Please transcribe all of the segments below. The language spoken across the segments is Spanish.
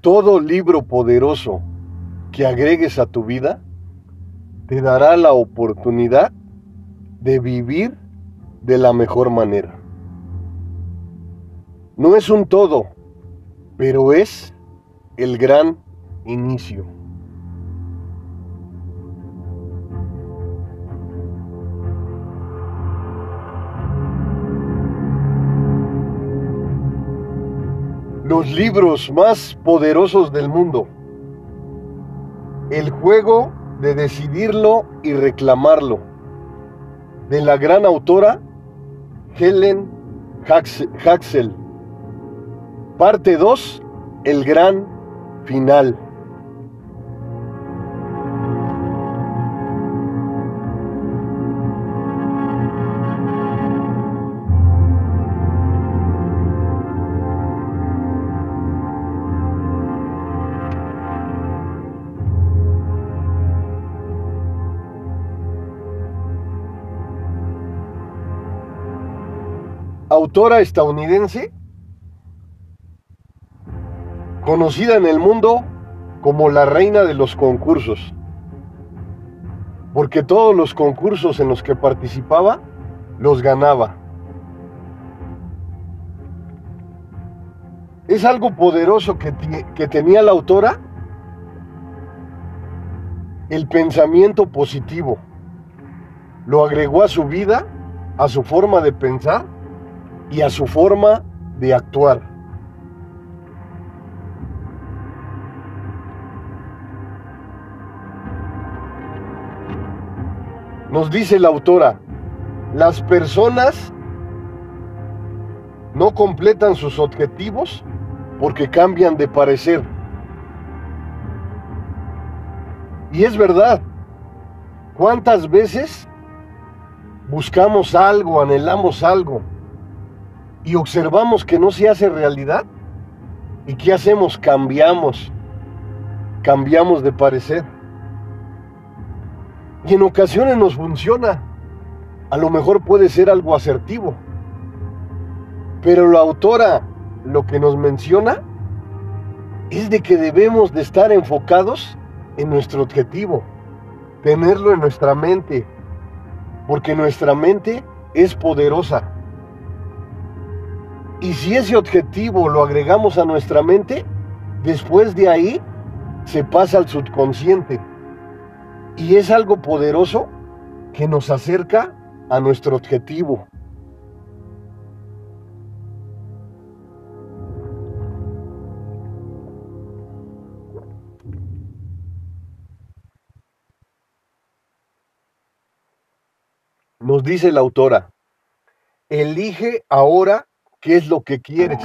Todo libro poderoso que agregues a tu vida te dará la oportunidad de vivir de la mejor manera. No es un todo, pero es el gran inicio. Los libros más poderosos del mundo. El juego de decidirlo y reclamarlo. De la gran autora Helen Haxel. Parte 2. El gran final. Autora estadounidense conocida en el mundo como la reina de los concursos, porque todos los concursos en los que participaba los ganaba. Es algo poderoso que, que tenía la autora, el pensamiento positivo. Lo agregó a su vida, a su forma de pensar y a su forma de actuar. Nos dice la autora, las personas no completan sus objetivos porque cambian de parecer. Y es verdad, ¿cuántas veces buscamos algo, anhelamos algo y observamos que no se hace realidad? ¿Y qué hacemos? Cambiamos, cambiamos de parecer. Y en ocasiones nos funciona. A lo mejor puede ser algo asertivo. Pero la autora lo que nos menciona es de que debemos de estar enfocados en nuestro objetivo, tenerlo en nuestra mente, porque nuestra mente es poderosa. Y si ese objetivo lo agregamos a nuestra mente, después de ahí se pasa al subconsciente. Y es algo poderoso que nos acerca a nuestro objetivo. Nos dice la autora, elige ahora qué es lo que quieres.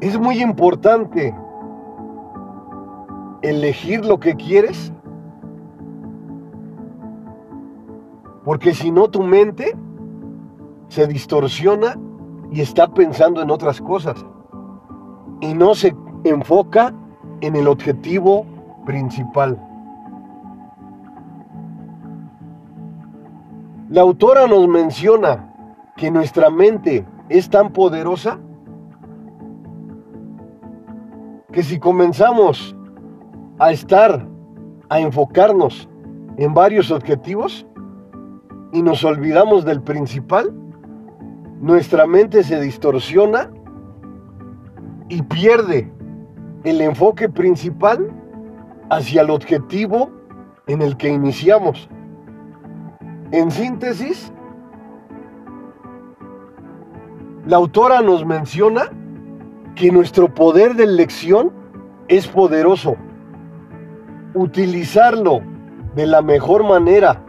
Es muy importante elegir lo que quieres? Porque si no, tu mente se distorsiona y está pensando en otras cosas. Y no se enfoca en el objetivo principal. La autora nos menciona que nuestra mente es tan poderosa que si comenzamos a estar, a enfocarnos en varios objetivos y nos olvidamos del principal, nuestra mente se distorsiona y pierde el enfoque principal hacia el objetivo en el que iniciamos. En síntesis, la autora nos menciona que nuestro poder de elección es poderoso utilizarlo de la mejor manera,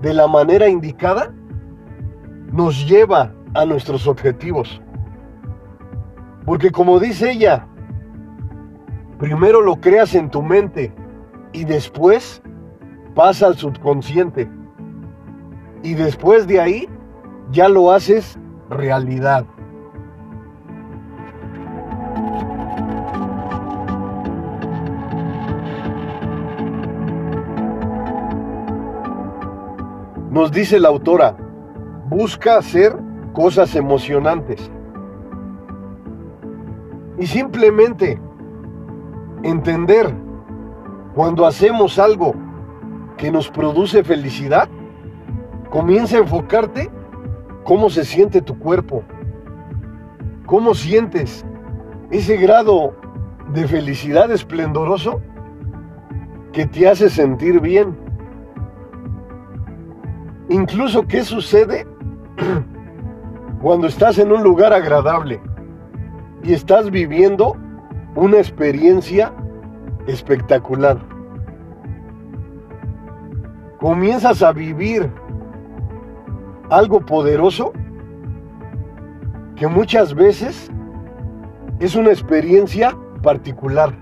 de la manera indicada, nos lleva a nuestros objetivos. Porque como dice ella, primero lo creas en tu mente y después pasa al subconsciente. Y después de ahí ya lo haces realidad. Nos dice la autora, busca hacer cosas emocionantes. Y simplemente entender cuando hacemos algo que nos produce felicidad, comienza a enfocarte cómo se siente tu cuerpo, cómo sientes ese grado de felicidad esplendoroso que te hace sentir bien. Incluso qué sucede cuando estás en un lugar agradable y estás viviendo una experiencia espectacular. Comienzas a vivir algo poderoso que muchas veces es una experiencia particular.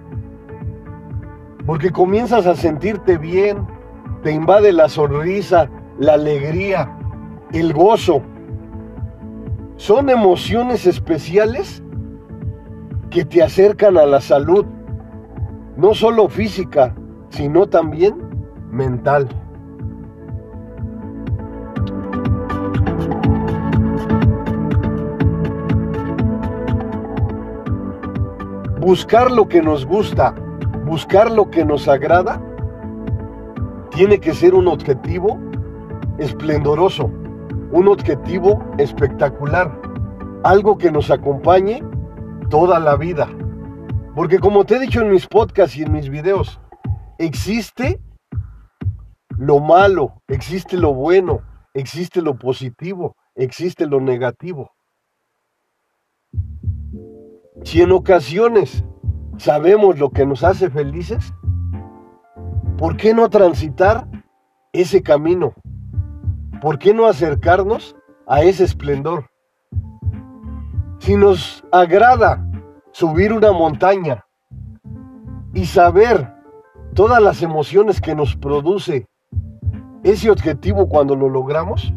Porque comienzas a sentirte bien, te invade la sonrisa, la alegría, el gozo. Son emociones especiales que te acercan a la salud, no solo física, sino también mental. Buscar lo que nos gusta, buscar lo que nos agrada, tiene que ser un objetivo esplendoroso, un objetivo espectacular, algo que nos acompañe toda la vida. Porque como te he dicho en mis podcasts y en mis videos, existe lo malo, existe lo bueno, existe lo positivo, existe lo negativo. Si en ocasiones sabemos lo que nos hace felices, ¿por qué no transitar ese camino? ¿Por qué no acercarnos a ese esplendor? Si nos agrada subir una montaña y saber todas las emociones que nos produce ese objetivo cuando lo logramos,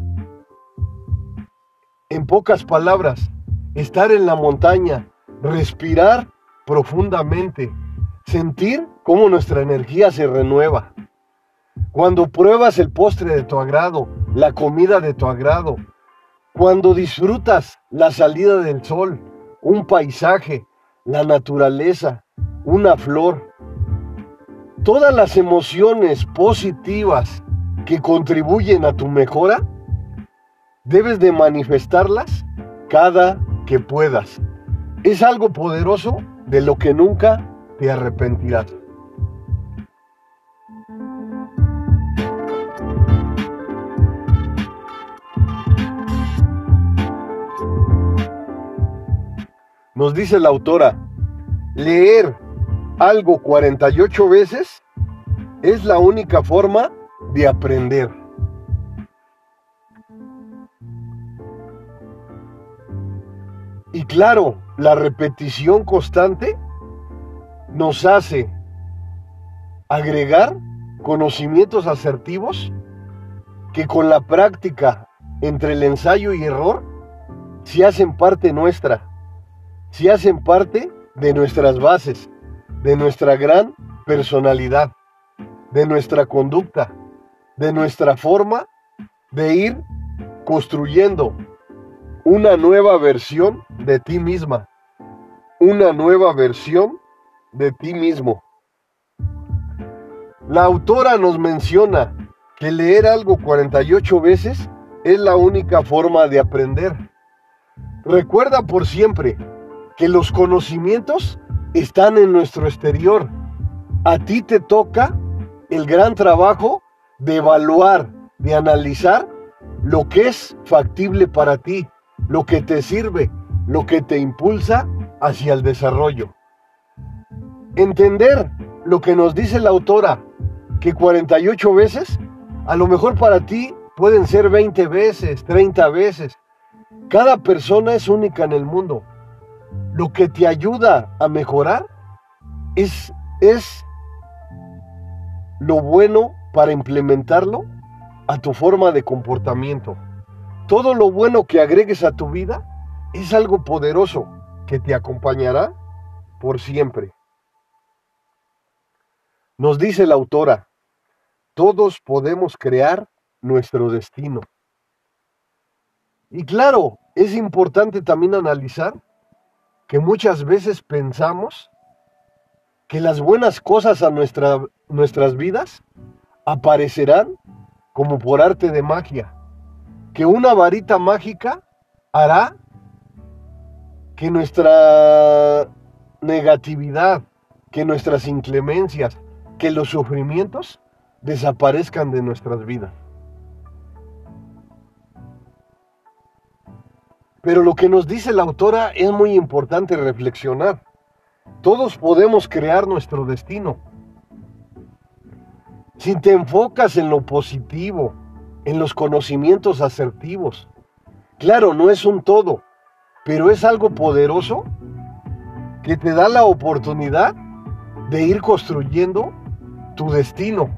en pocas palabras, estar en la montaña, respirar profundamente, sentir cómo nuestra energía se renueva. Cuando pruebas el postre de tu agrado, la comida de tu agrado, cuando disfrutas la salida del sol, un paisaje, la naturaleza, una flor, todas las emociones positivas que contribuyen a tu mejora, debes de manifestarlas cada que puedas. Es algo poderoso de lo que nunca te arrepentirás. Nos dice la autora, leer algo 48 veces es la única forma de aprender. Y claro, la repetición constante nos hace agregar conocimientos asertivos que con la práctica entre el ensayo y error se hacen parte nuestra, se hacen parte de nuestras bases, de nuestra gran personalidad, de nuestra conducta, de nuestra forma de ir construyendo una nueva versión de ti misma, una nueva versión de ti mismo. La autora nos menciona que leer algo 48 veces es la única forma de aprender. Recuerda por siempre que los conocimientos están en nuestro exterior. A ti te toca el gran trabajo de evaluar, de analizar lo que es factible para ti lo que te sirve, lo que te impulsa hacia el desarrollo. Entender lo que nos dice la autora, que 48 veces, a lo mejor para ti pueden ser 20 veces, 30 veces. Cada persona es única en el mundo. Lo que te ayuda a mejorar es, es lo bueno para implementarlo a tu forma de comportamiento. Todo lo bueno que agregues a tu vida es algo poderoso que te acompañará por siempre. Nos dice la autora, todos podemos crear nuestro destino. Y claro, es importante también analizar que muchas veces pensamos que las buenas cosas a nuestra, nuestras vidas aparecerán como por arte de magia, que una varita mágica hará que nuestra negatividad, que nuestras inclemencias, que los sufrimientos desaparezcan de nuestras vidas. Pero lo que nos dice la autora es muy importante reflexionar. Todos podemos crear nuestro destino. Si te enfocas en lo positivo, en los conocimientos asertivos, claro, no es un todo, pero es algo poderoso que te da la oportunidad de ir construyendo tu destino.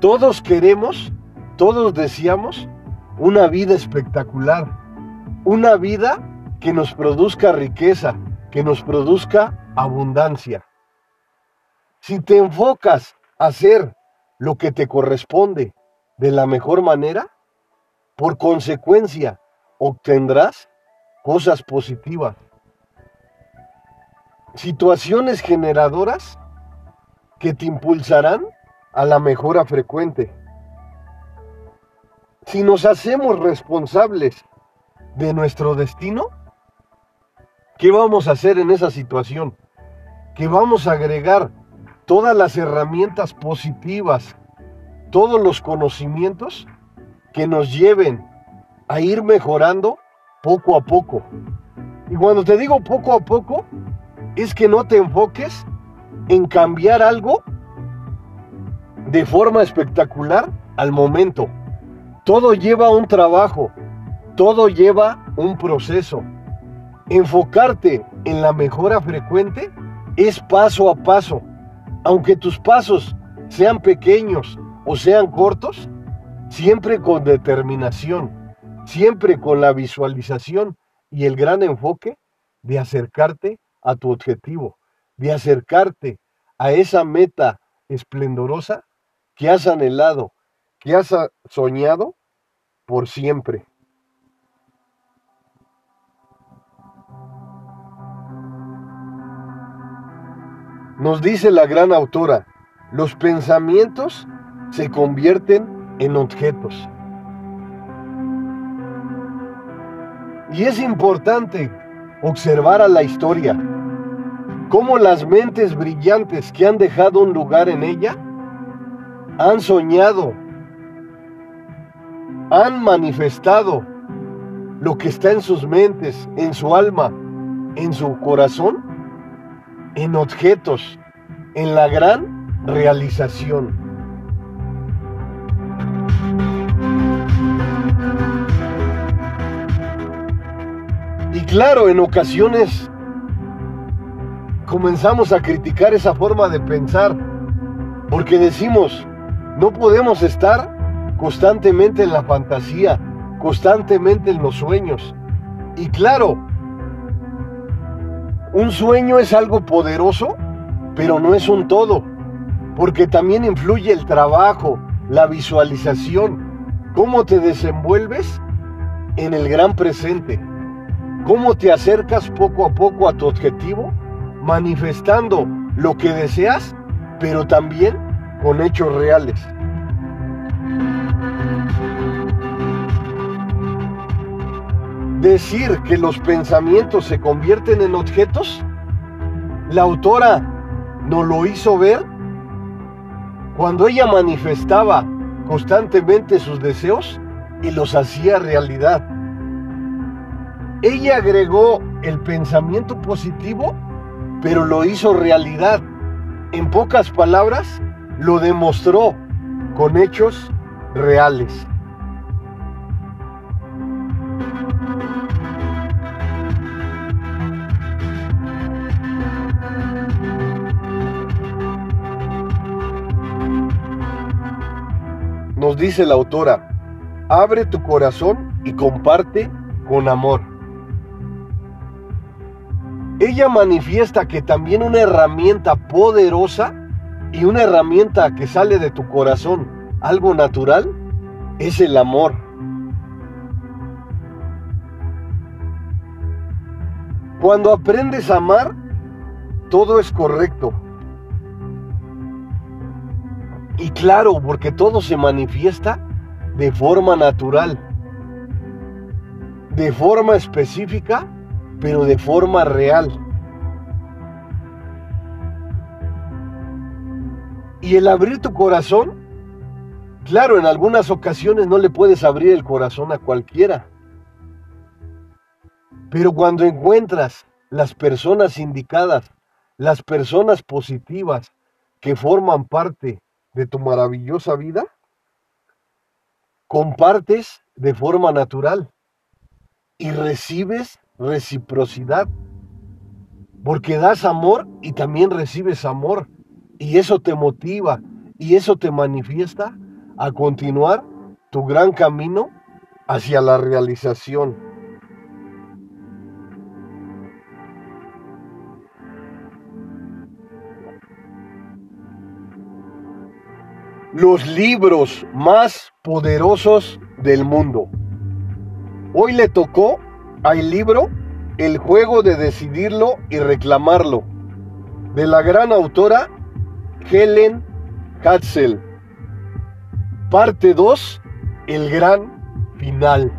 Todos queremos, todos deseamos una vida espectacular, una vida que nos produzca riqueza, que nos produzca abundancia. Si te enfocas a hacer lo que te corresponde de la mejor manera, por consecuencia obtendrás cosas positivas, situaciones generadoras que te impulsarán a la mejora frecuente si nos hacemos responsables de nuestro destino, ¿qué vamos a hacer en esa situación? Que vamos a agregar todas las herramientas positivas, todos los conocimientos que nos lleven a ir mejorando poco a poco. Y cuando te digo poco a poco, es que no te enfoques en cambiar algo de forma espectacular al momento. Todo lleva un trabajo, todo lleva un proceso. Enfocarte en la mejora frecuente es paso a paso. Aunque tus pasos sean pequeños o sean cortos, siempre con determinación, siempre con la visualización y el gran enfoque de acercarte a tu objetivo, de acercarte a esa meta esplendorosa que has anhelado, que has soñado por siempre. Nos dice la gran autora, los pensamientos se convierten en objetos. Y es importante observar a la historia, cómo las mentes brillantes que han dejado un lugar en ella han soñado han manifestado lo que está en sus mentes, en su alma, en su corazón, en objetos, en la gran realización. Claro, en ocasiones comenzamos a criticar esa forma de pensar, porque decimos, no podemos estar constantemente en la fantasía, constantemente en los sueños. Y claro, un sueño es algo poderoso, pero no es un todo, porque también influye el trabajo, la visualización, cómo te desenvuelves en el gran presente, cómo te acercas poco a poco a tu objetivo, manifestando lo que deseas, pero también con hechos reales. decir que los pensamientos se convierten en objetos? La autora nos lo hizo ver cuando ella manifestaba constantemente sus deseos y los hacía realidad. Ella agregó el pensamiento positivo, pero lo hizo realidad. En pocas palabras, lo demostró con hechos reales. nos dice la autora, abre tu corazón y comparte con amor. Ella manifiesta que también una herramienta poderosa y una herramienta que sale de tu corazón, algo natural, es el amor. Cuando aprendes a amar, todo es correcto. Y claro, porque todo se manifiesta de forma natural, de forma específica, pero de forma real. Y el abrir tu corazón, claro, en algunas ocasiones no le puedes abrir el corazón a cualquiera. Pero cuando encuentras las personas indicadas, las personas positivas que forman parte de tu maravillosa vida, compartes de forma natural y recibes reciprocidad. Porque das amor y también recibes amor. Y eso te motiva y eso te manifiesta a continuar tu gran camino hacia la realización. Los libros más poderosos del mundo. Hoy le tocó al libro El juego de decidirlo y reclamarlo, de la gran autora Helen Hatzel. Parte 2, el gran final.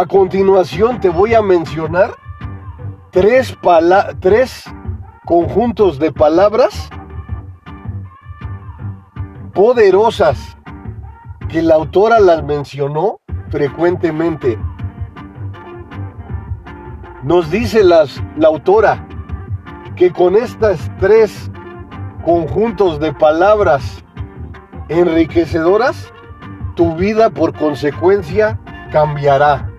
A continuación te voy a mencionar tres, tres conjuntos de palabras poderosas que la autora las mencionó frecuentemente. Nos dice la autora que con estas tres conjuntos de palabras enriquecedoras, tu vida por consecuencia cambiará.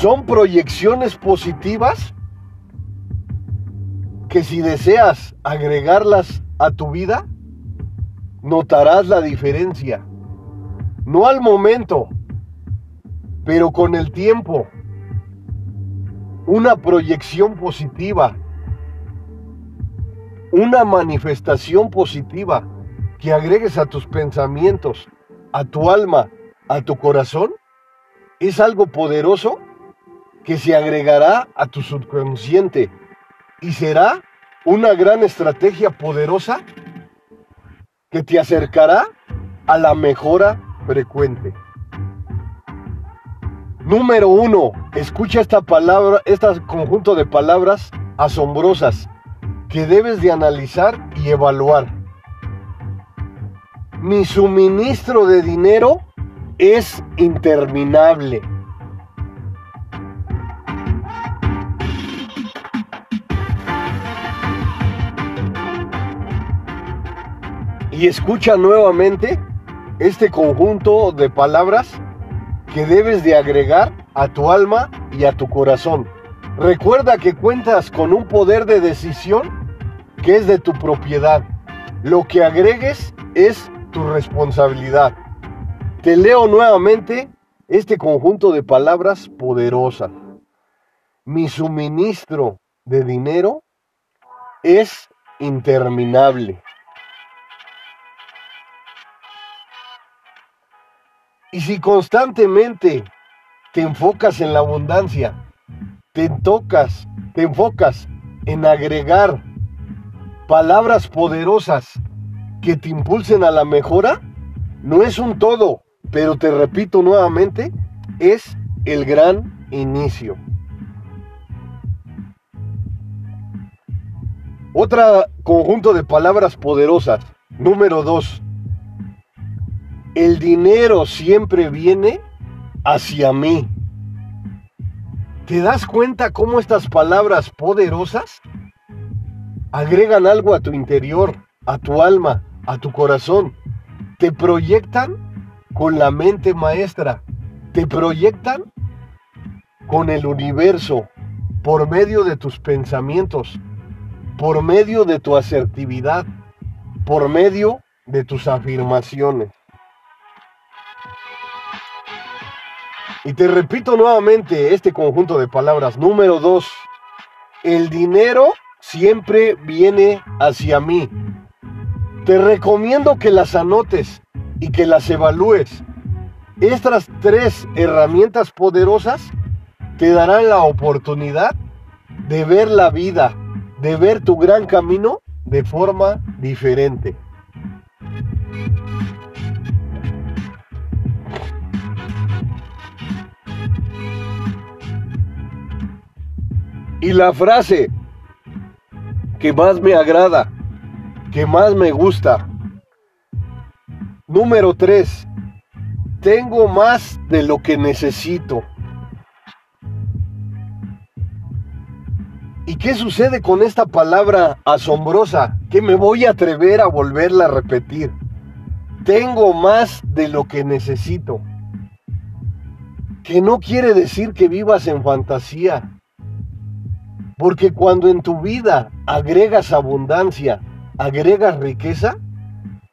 Son proyecciones positivas que si deseas agregarlas a tu vida, notarás la diferencia. No al momento, pero con el tiempo. Una proyección positiva, una manifestación positiva que agregues a tus pensamientos, a tu alma, a tu corazón, es algo poderoso que se agregará a tu subconsciente y será una gran estrategia poderosa que te acercará a la mejora frecuente. Número uno, escucha esta palabra, este conjunto de palabras asombrosas que debes de analizar y evaluar. Mi suministro de dinero es interminable. Y escucha nuevamente este conjunto de palabras que debes de agregar a tu alma y a tu corazón. Recuerda que cuentas con un poder de decisión que es de tu propiedad. Lo que agregues es tu responsabilidad. Te leo nuevamente este conjunto de palabras poderosas. Mi suministro de dinero es interminable. Y si constantemente te enfocas en la abundancia, te tocas, te enfocas en agregar palabras poderosas que te impulsen a la mejora, no es un todo, pero te repito nuevamente, es el gran inicio. Otra conjunto de palabras poderosas. Número dos el dinero siempre viene hacia mí. ¿Te das cuenta cómo estas palabras poderosas agregan algo a tu interior, a tu alma, a tu corazón? Te proyectan con la mente maestra, te proyectan con el universo por medio de tus pensamientos, por medio de tu asertividad, por medio de tus afirmaciones. Y te repito nuevamente este conjunto de palabras. Número dos, el dinero siempre viene hacia mí. Te recomiendo que las anotes y que las evalúes. Estas tres herramientas poderosas te darán la oportunidad de ver la vida, de ver tu gran camino de forma diferente. Y la frase que más me agrada, que más me gusta. Número 3. Tengo más de lo que necesito. ¿Y qué sucede con esta palabra asombrosa que me voy a atrever a volverla a repetir? Tengo más de lo que necesito. Que no quiere decir que vivas en fantasía. Porque cuando en tu vida agregas abundancia, agregas riqueza,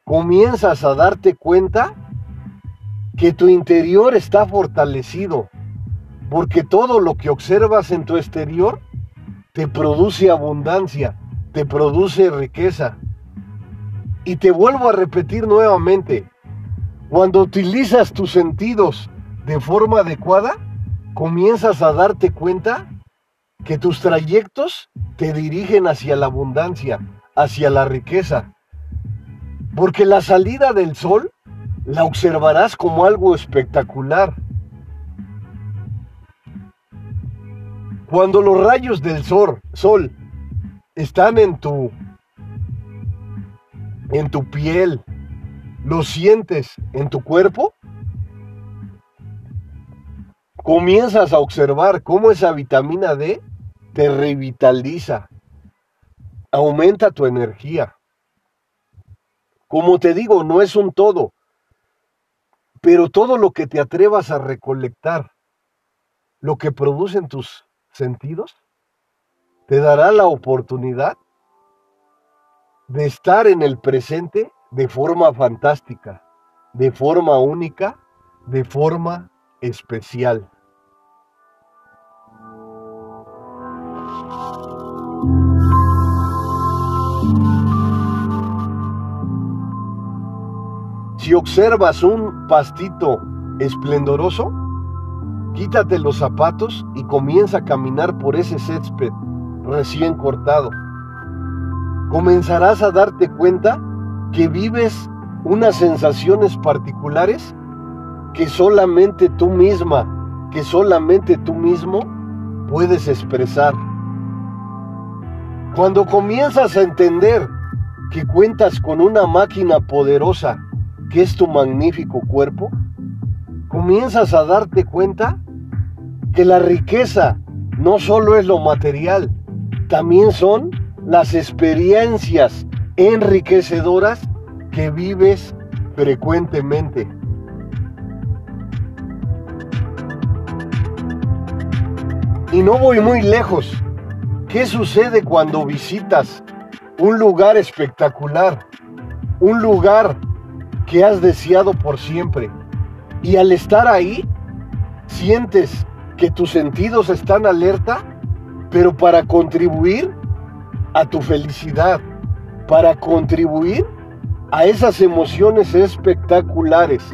comienzas a darte cuenta que tu interior está fortalecido. Porque todo lo que observas en tu exterior te produce abundancia, te produce riqueza. Y te vuelvo a repetir nuevamente, cuando utilizas tus sentidos de forma adecuada, comienzas a darte cuenta que tus trayectos te dirigen hacia la abundancia, hacia la riqueza. Porque la salida del sol la observarás como algo espectacular Cuando los rayos del sol, sol están en tu en tu piel, lo sientes en tu cuerpo, comienzas a observar cómo esa vitamina D te revitaliza, aumenta tu energía. Como te digo, no es un todo, pero todo lo que te atrevas a recolectar, lo que producen tus sentidos, te dará la oportunidad de estar en el presente de forma fantástica, de forma única, de forma especial. Si observas un pastito esplendoroso, Quítate los zapatos y comienza a caminar por ese césped recién cortado. Comenzarás a darte cuenta que vives unas sensaciones particulares que solamente tú misma, que solamente tú mismo puedes expresar. Cuando comienzas a entender que cuentas con una máquina poderosa que es tu magnífico cuerpo, comienzas a darte cuenta que la riqueza no solo es lo material, también son las experiencias enriquecedoras que vives frecuentemente. Y no voy muy lejos. ¿Qué sucede cuando visitas un lugar espectacular? Un lugar que has deseado por siempre. Y al estar ahí, sientes que tus sentidos están alerta, pero para contribuir a tu felicidad, para contribuir a esas emociones espectaculares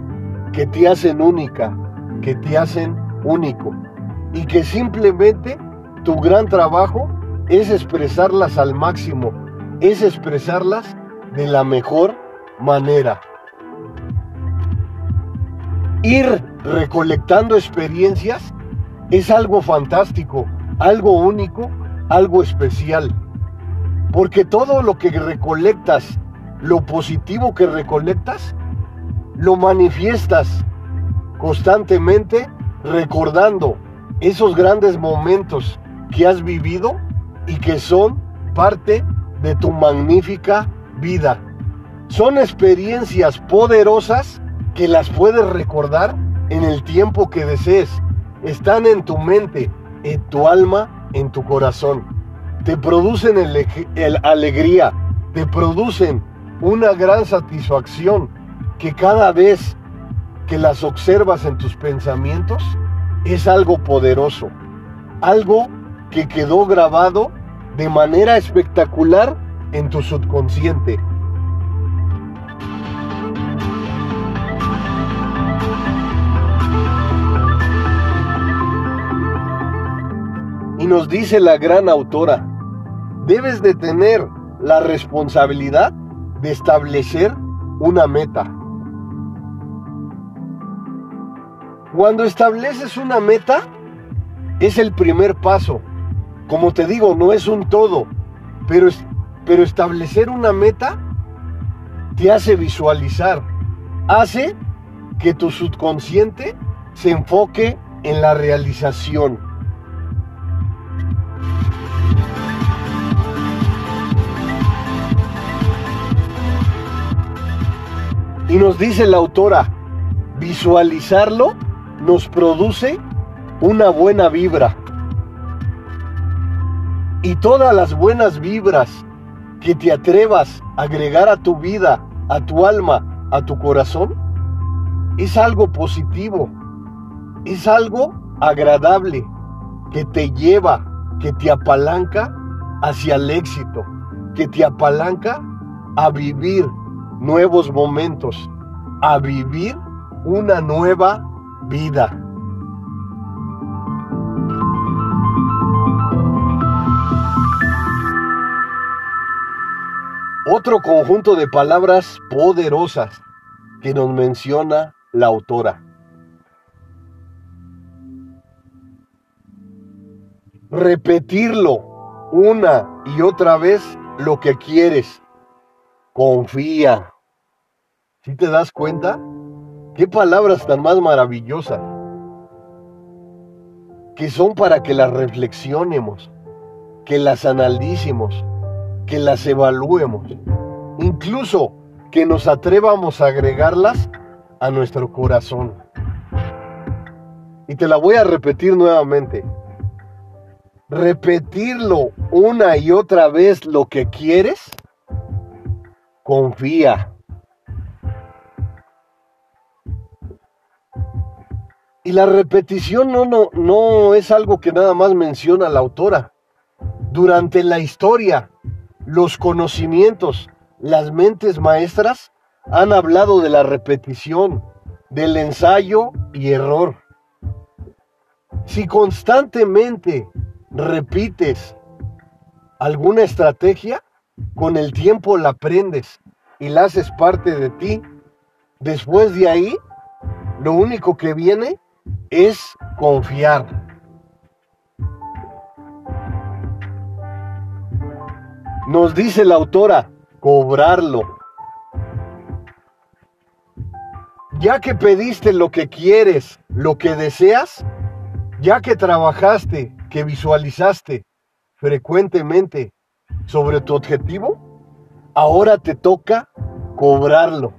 que te hacen única, que te hacen único y que simplemente tu gran trabajo es expresarlas al máximo, es expresarlas de la mejor manera. Ir recolectando experiencias es algo fantástico, algo único, algo especial. Porque todo lo que recolectas, lo positivo que recolectas, lo manifiestas constantemente recordando esos grandes momentos que has vivido y que son parte de tu magnífica vida. Son experiencias poderosas que las puedes recordar en el tiempo que desees están en tu mente, en tu alma, en tu corazón. Te producen el, alegría, te producen una gran satisfacción que cada vez que las observas en tus pensamientos es algo poderoso, algo que quedó grabado de manera espectacular en tu subconsciente. Y nos dice la gran autora, debes de tener la responsabilidad de establecer una meta. Cuando estableces una meta, es el primer paso. Como te digo, no es un todo, pero, pero establecer una meta te hace visualizar, hace que tu subconsciente se enfoque en la realización. Y nos dice la autora, visualizarlo nos produce una buena vibra. Y todas las buenas vibras que te atrevas a agregar a tu vida, a tu alma, a tu corazón, es algo positivo, es algo agradable que te lleva, que te apalanca hacia el éxito, que te apalanca a vivir nuevos momentos, a vivir una nueva vida. Otro conjunto de palabras poderosas que nos menciona la autora. Repetirlo una y otra vez lo que quieres. Confía. ¿Sí te das cuenta? Qué palabras tan más maravillosas. Que son para que las reflexionemos, que las analicemos, que las evaluemos. Incluso que nos atrevamos a agregarlas a nuestro corazón. Y te la voy a repetir nuevamente. Repetirlo una y otra vez lo que quieres, confía. Y la repetición no, no, no es algo que nada más menciona la autora. Durante la historia, los conocimientos, las mentes maestras han hablado de la repetición, del ensayo y error. Si constantemente repites alguna estrategia, con el tiempo la aprendes y la haces parte de ti. Después de ahí, lo único que viene es confiar. Nos dice la autora, cobrarlo. Ya que pediste lo que quieres, lo que deseas, ya que trabajaste, que visualizaste frecuentemente sobre tu objetivo, ahora te toca cobrarlo.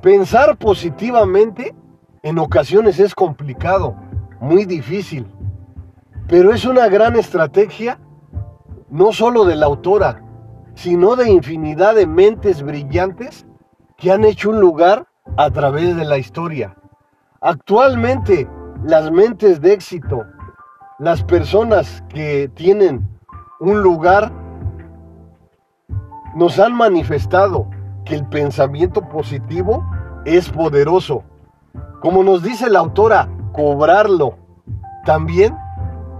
Pensar positivamente en ocasiones es complicado, muy difícil, pero es una gran estrategia no solo de la autora, sino de infinidad de mentes brillantes que han hecho un lugar a través de la historia. Actualmente, las mentes de éxito, las personas que tienen un lugar, nos han manifestado que el pensamiento positivo es poderoso como nos dice la autora, cobrarlo también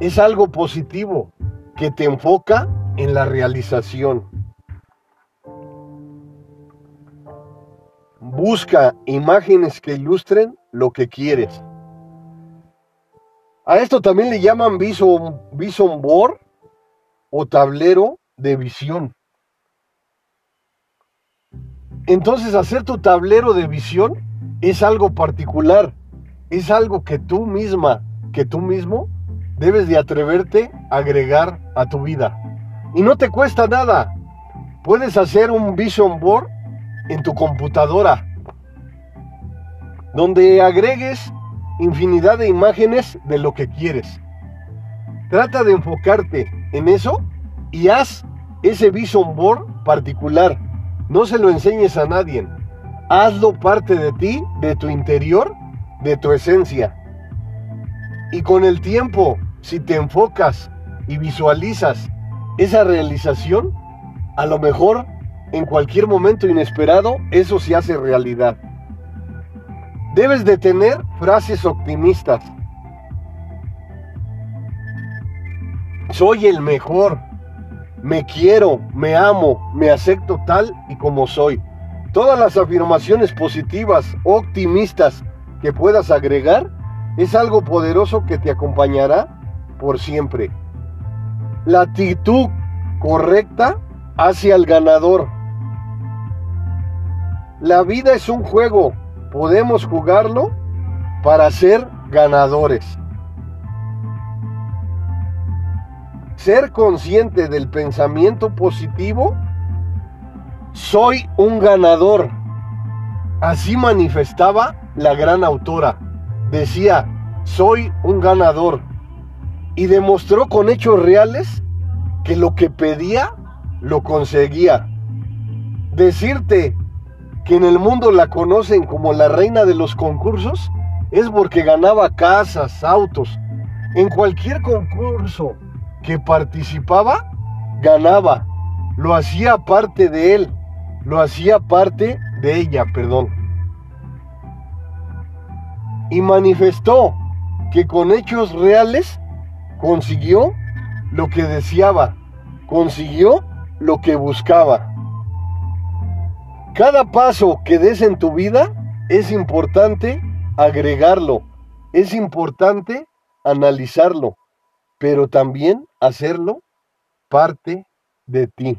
es algo positivo que te enfoca en la realización. Busca imágenes que ilustren lo que quieres. A esto también le llaman vision, vision board o tablero de visión. Entonces hacer tu tablero de visión es algo particular, es algo que tú misma, que tú mismo debes de atreverte a agregar a tu vida. Y no te cuesta nada. Puedes hacer un vision board en tu computadora donde agregues infinidad de imágenes de lo que quieres. Trata de enfocarte en eso y haz ese vision board particular No se lo enseñes a nadie. Hazlo parte de ti, de tu interior, de tu esencia. Y con el tiempo, si te enfocas y visualizas esa realización, a lo mejor en cualquier momento inesperado eso se hace realidad. Debes de tener frases optimistas. Soy el mejor. Me quiero, me amo, me acepto tal y como soy. Todas las afirmaciones positivas, optimistas que puedas agregar es algo poderoso que te acompañará por siempre. La actitud correcta hacia el ganador. La vida es un juego, podemos jugarlo para ser ganadores. Ser consciente del pensamiento positivo, soy un ganador. Así manifestaba la gran autora. Decía, soy un ganador. Y demostró con hechos reales que lo que pedía, lo conseguía. Decirte que en el mundo la conocen como la reina de los concursos es porque ganaba casas, autos. En cualquier concurso que participaba, ganaba. Lo hacía parte de él, lo hacía parte de ella, perdón. Y manifestó que con hechos reales consiguió lo que deseaba, consiguió lo que buscaba. Cada paso que des en tu vida es importante agregarlo, es importante analizarlo, pero también hacerlo parte de ti.